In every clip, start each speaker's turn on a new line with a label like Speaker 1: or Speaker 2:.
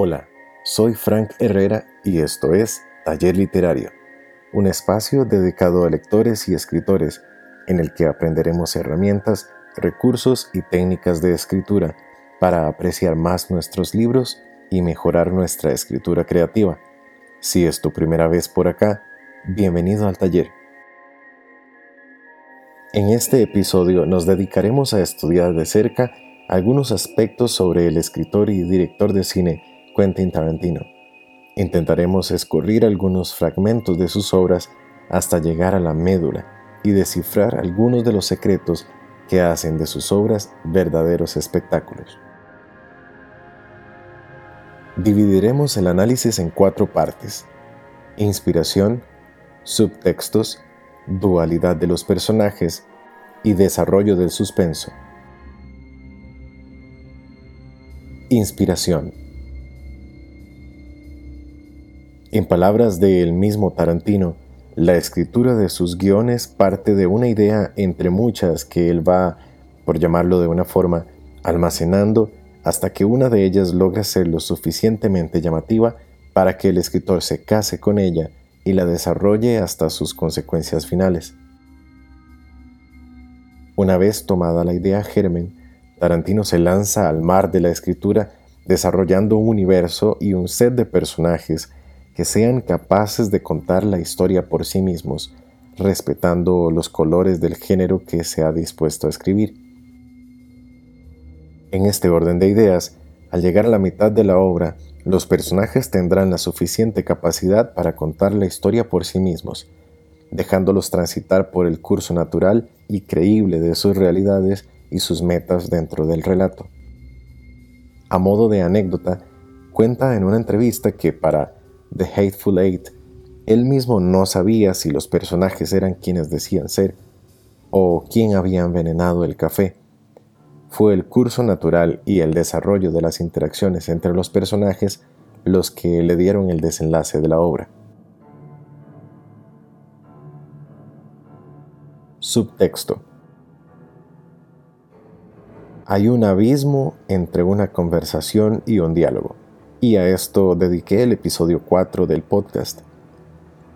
Speaker 1: Hola, soy Frank Herrera y esto es Taller Literario, un espacio dedicado a lectores y escritores en el que aprenderemos herramientas, recursos y técnicas de escritura para apreciar más nuestros libros y mejorar nuestra escritura creativa. Si es tu primera vez por acá, bienvenido al taller. En este episodio nos dedicaremos a estudiar de cerca algunos aspectos sobre el escritor y director de cine Quentin Tarantino. Intentaremos escurrir algunos fragmentos de sus obras hasta llegar a la médula y descifrar algunos de los secretos que hacen de sus obras verdaderos espectáculos. Dividiremos el análisis en cuatro partes. Inspiración, subtextos, dualidad de los personajes y desarrollo del suspenso. Inspiración. En palabras del mismo Tarantino, la escritura de sus guiones parte de una idea entre muchas que él va, por llamarlo de una forma, almacenando hasta que una de ellas logra ser lo suficientemente llamativa para que el escritor se case con ella y la desarrolle hasta sus consecuencias finales. Una vez tomada la idea germen, Tarantino se lanza al mar de la escritura desarrollando un universo y un set de personajes que sean capaces de contar la historia por sí mismos, respetando los colores del género que se ha dispuesto a escribir. En este orden de ideas, al llegar a la mitad de la obra, los personajes tendrán la suficiente capacidad para contar la historia por sí mismos, dejándolos transitar por el curso natural y creíble de sus realidades y sus metas dentro del relato. A modo de anécdota, cuenta en una entrevista que para The Hateful Eight, él mismo no sabía si los personajes eran quienes decían ser o quién había envenenado el café. Fue el curso natural y el desarrollo de las interacciones entre los personajes los que le dieron el desenlace de la obra. Subtexto. Hay un abismo entre una conversación y un diálogo y a esto dediqué el episodio 4 del podcast.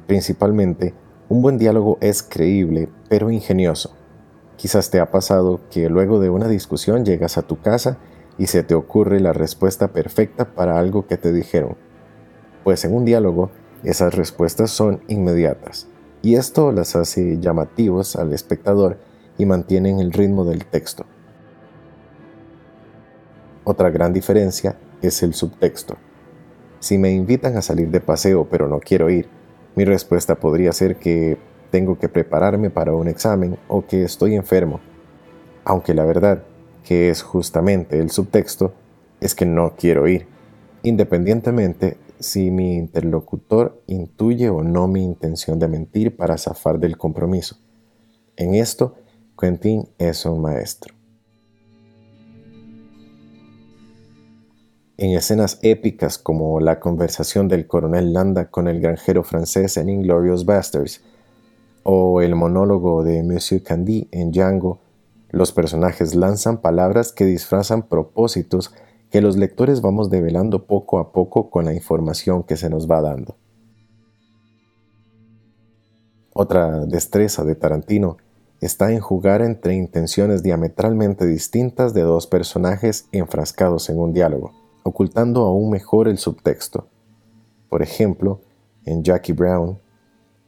Speaker 1: Principalmente, un buen diálogo es creíble, pero ingenioso. Quizás te ha pasado que luego de una discusión llegas a tu casa y se te ocurre la respuesta perfecta para algo que te dijeron. Pues en un diálogo, esas respuestas son inmediatas, y esto las hace llamativos al espectador y mantienen el ritmo del texto. Otra gran diferencia es el subtexto. Si me invitan a salir de paseo pero no quiero ir, mi respuesta podría ser que tengo que prepararme para un examen o que estoy enfermo. Aunque la verdad, que es justamente el subtexto, es que no quiero ir, independientemente si mi interlocutor intuye o no mi intención de mentir para zafar del compromiso. En esto, Quentin es un maestro. En escenas épicas como la conversación del coronel Landa con el granjero francés en Inglorious Bastards o el monólogo de Monsieur Candy en Django, los personajes lanzan palabras que disfrazan propósitos que los lectores vamos develando poco a poco con la información que se nos va dando. Otra destreza de Tarantino está en jugar entre intenciones diametralmente distintas de dos personajes enfrascados en un diálogo ocultando aún mejor el subtexto. Por ejemplo, en Jackie Brown,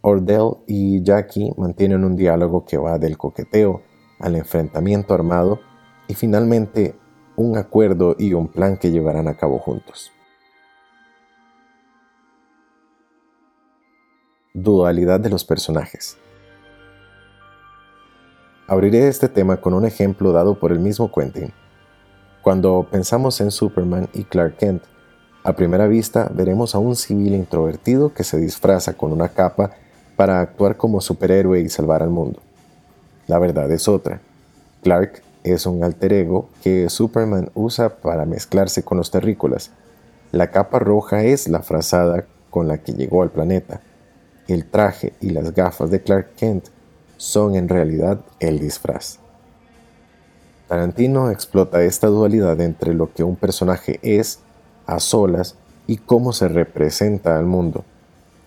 Speaker 1: Ordell y Jackie mantienen un diálogo que va del coqueteo al enfrentamiento armado y finalmente un acuerdo y un plan que llevarán a cabo juntos. Dualidad de los personajes. Abriré este tema con un ejemplo dado por el mismo Quentin. Cuando pensamos en Superman y Clark Kent, a primera vista veremos a un civil introvertido que se disfraza con una capa para actuar como superhéroe y salvar al mundo. La verdad es otra. Clark es un alter ego que Superman usa para mezclarse con los terrícolas. La capa roja es la frazada con la que llegó al planeta. El traje y las gafas de Clark Kent son en realidad el disfraz. Tarantino explota esta dualidad entre lo que un personaje es a solas y cómo se representa al mundo.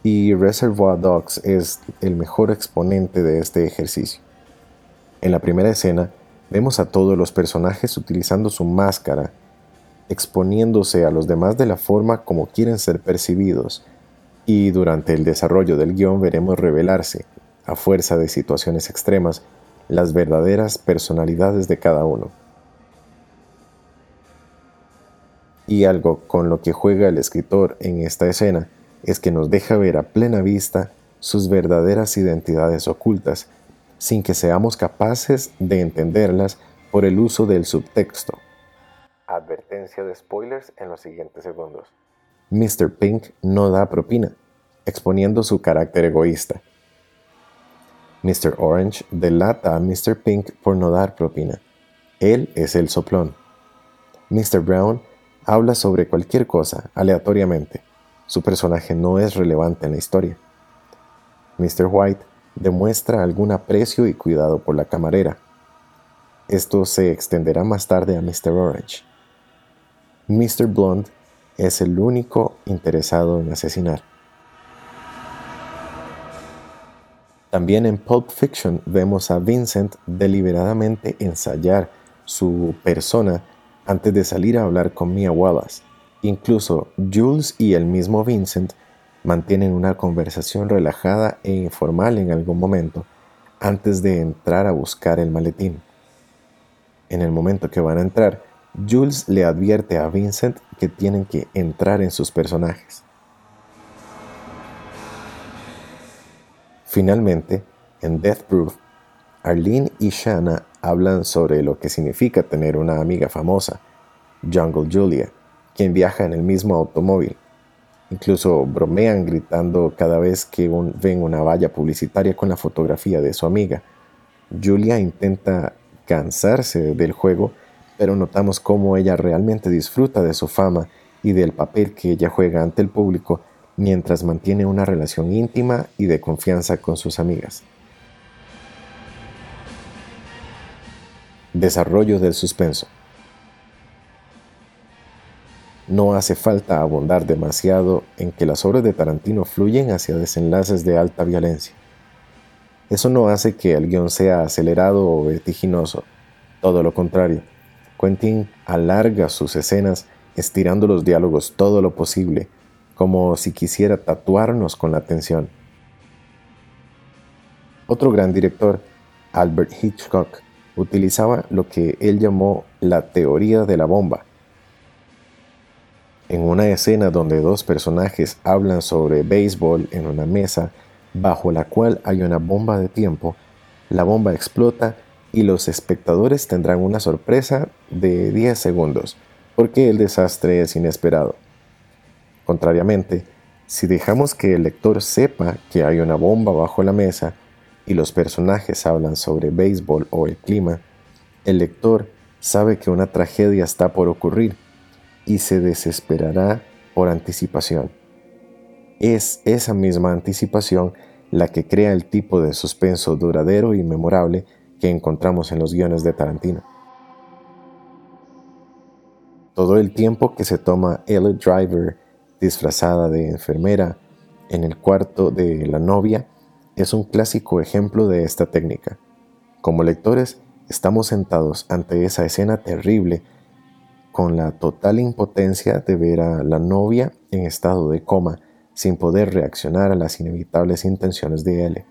Speaker 1: Y Reservoir Dogs es el mejor exponente de este ejercicio. En la primera escena, vemos a todos los personajes utilizando su máscara, exponiéndose a los demás de la forma como quieren ser percibidos, y durante el desarrollo del guion veremos revelarse, a fuerza de situaciones extremas, las verdaderas personalidades de cada uno. Y algo con lo que juega el escritor en esta escena es que nos deja ver a plena vista sus verdaderas identidades ocultas, sin que seamos capaces de entenderlas por el uso del subtexto. Advertencia de spoilers en los siguientes segundos. Mr. Pink no da propina, exponiendo su carácter egoísta. Mr. Orange delata a Mr. Pink por no dar propina. Él es el soplón. Mr. Brown habla sobre cualquier cosa aleatoriamente. Su personaje no es relevante en la historia. Mr. White demuestra algún aprecio y cuidado por la camarera. Esto se extenderá más tarde a Mr. Orange. Mr. Blonde es el único interesado en asesinar. También en Pulp Fiction vemos a Vincent deliberadamente ensayar su persona antes de salir a hablar con Mia Wallace. Incluso Jules y el mismo Vincent mantienen una conversación relajada e informal en algún momento antes de entrar a buscar el maletín. En el momento que van a entrar, Jules le advierte a Vincent que tienen que entrar en sus personajes. Finalmente, en Death Proof, Arlene y Shanna hablan sobre lo que significa tener una amiga famosa, Jungle Julia, quien viaja en el mismo automóvil. Incluso bromean gritando cada vez que ven una valla publicitaria con la fotografía de su amiga. Julia intenta cansarse del juego, pero notamos cómo ella realmente disfruta de su fama y del papel que ella juega ante el público mientras mantiene una relación íntima y de confianza con sus amigas. Desarrollo del suspenso. No hace falta abundar demasiado en que las obras de Tarantino fluyen hacia desenlaces de alta violencia. Eso no hace que el guion sea acelerado o vertiginoso, todo lo contrario. Quentin alarga sus escenas estirando los diálogos todo lo posible, como si quisiera tatuarnos con la atención. Otro gran director, Albert Hitchcock, utilizaba lo que él llamó la teoría de la bomba. En una escena donde dos personajes hablan sobre béisbol en una mesa bajo la cual hay una bomba de tiempo, la bomba explota y los espectadores tendrán una sorpresa de 10 segundos, porque el desastre es inesperado. Contrariamente, si dejamos que el lector sepa que hay una bomba bajo la mesa, y los personajes hablan sobre béisbol o el clima, el lector sabe que una tragedia está por ocurrir y se desesperará por anticipación. Es esa misma anticipación la que crea el tipo de suspenso duradero y memorable que encontramos en los guiones de Tarantino. Todo el tiempo que se toma Elliot Driver disfrazada de enfermera en el cuarto de la novia es un clásico ejemplo de esta técnica. Como lectores, estamos sentados ante esa escena terrible con la total impotencia de ver a la novia en estado de coma sin poder reaccionar a las inevitables intenciones de él.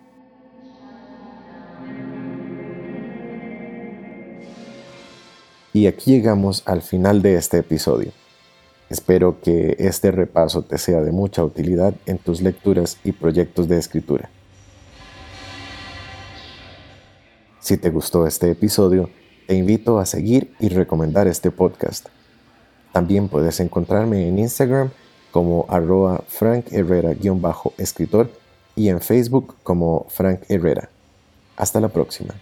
Speaker 1: Y aquí llegamos al final de este episodio. Espero que este repaso te sea de mucha utilidad en tus lecturas y proyectos de escritura. Si te gustó este episodio, te invito a seguir y recomendar este podcast. También puedes encontrarme en Instagram como arroba Frank Herrera-escritor y en Facebook como Frank Herrera. Hasta la próxima.